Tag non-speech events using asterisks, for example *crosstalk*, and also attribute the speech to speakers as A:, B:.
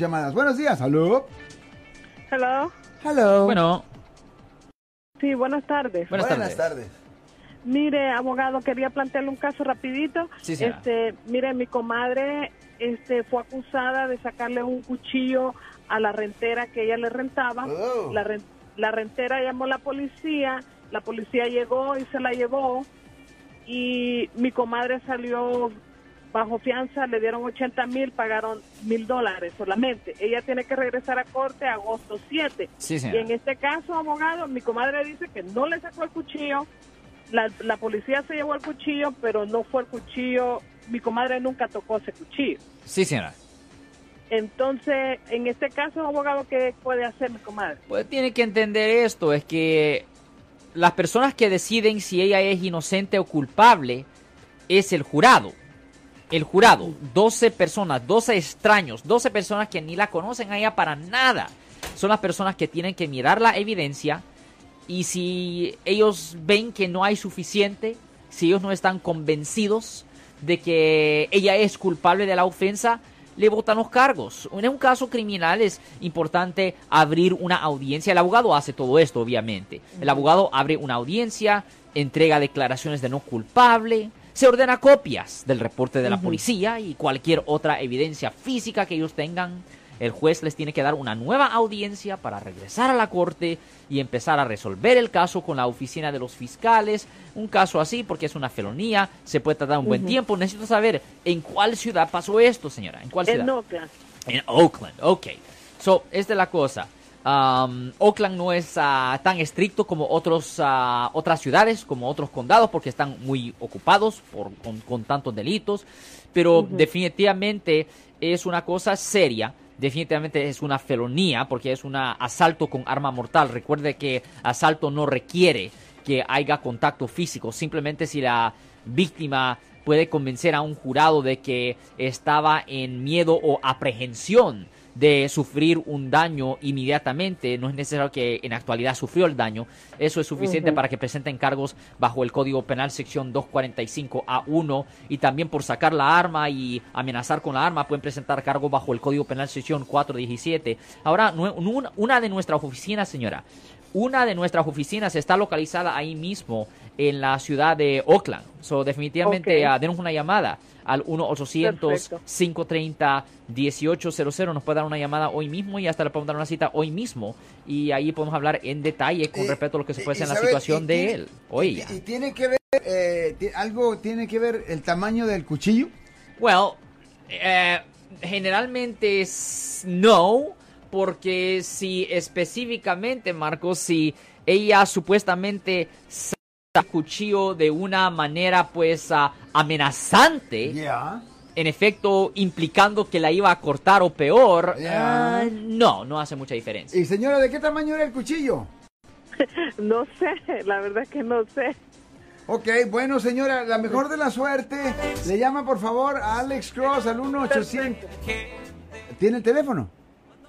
A: llamadas. Buenos días, ¿aló?
B: Hello.
A: Hello.
C: Bueno,
B: Sí, buenas tardes.
C: buenas, tardes.
B: Mire, abogado, quería plantearle un caso rapidito.
C: Sí, señora.
B: Este, mire, mi comadre este fue acusada de sacarle un cuchillo a la rentera que ella le rentaba.
A: Oh.
B: La, ren- la rentera llamó a la policía, la policía llegó y se la llevó y mi comadre salió bajo fianza, le dieron 80 mil, pagaron mil dólares solamente. Ella tiene que regresar a corte agosto 7.
C: Sí,
B: Y en este caso, abogado, mi comadre dice que no le sacó el cuchillo. La, la policía se llevó el cuchillo, pero no fue el cuchillo. Mi comadre nunca tocó ese cuchillo.
C: Sí, señora.
B: Entonces, en este caso, abogado, ¿qué puede hacer mi comadre?
C: Pues tiene que entender esto, es que las personas que deciden si ella es inocente o culpable es el jurado. El jurado, 12 personas, 12 extraños, 12 personas que ni la conocen a ella para nada. Son las personas que tienen que mirar la evidencia y si ellos ven que no hay suficiente, si ellos no están convencidos de que ella es culpable de la ofensa, le votan los cargos. En un caso criminal es importante abrir una audiencia. El abogado hace todo esto, obviamente. El abogado abre una audiencia, entrega declaraciones de no culpable, se ordena copias del reporte de la policía y cualquier otra evidencia física que ellos tengan. El juez les tiene que dar una nueva audiencia para regresar a la corte y empezar a resolver el caso con la oficina de los fiscales. Un caso así, porque es una felonía, se puede tardar un buen tiempo. Necesito saber en cuál ciudad pasó esto, señora. ¿En cuál ciudad?
B: En Oakland.
C: En Oakland, ok. So, esta es la cosa. Um, Oakland no es ah, tan estricto como otros, ah, otras ciudades, como otros condados, porque están muy ocupados por, con, con tantos delitos. Pero definitivamente es una cosa seria. Definitivamente es una felonía porque es un asalto con arma mortal. Recuerde que asalto no requiere que haya contacto físico. Simplemente si la víctima puede convencer a un jurado de que estaba en miedo o aprehensión de sufrir un daño inmediatamente. No es necesario que en actualidad sufrió el daño. Eso es suficiente para que presenten cargos bajo el Código Penal sección 245A1 y también por sacar la arma y amenazar con la arma pueden presentar cargos bajo el Código Penal sección 417. Ahora, una de nuestras oficinas, señora, una de nuestras oficinas está localizada ahí mismo en la ciudad de Oakland. So, definitivamente,
B: Ok.
C: ah, denos una llamada al 1-800-530-1800. Nos puede dar una llamada hoy mismo y hasta le podemos dar una cita hoy mismo. Y ahí podemos hablar en detalle con
A: Y-
C: respecto a lo que se puede hacer en la situación
A: y
C: de
A: tiene-
C: él o
A: y-
C: ella.
A: Y, tiene que ver, eh, algo tiene que ver el tamaño del cuchillo.
C: Well, eh, generalmente es no, porque si específicamente, Marcos, si ella supuestamente cuchillo de una manera pues ah, amenazante, en efecto implicando que la iba a cortar o peor, ah, no, no hace mucha diferencia.
A: Y señora, ¿de qué tamaño era el cuchillo? *laughs*
B: No sé, la verdad es que no sé.
A: Ok, bueno señora, la mejor de la suerte. Le llama por favor a Alex Cross al 1-800. ¿Tiene el teléfono?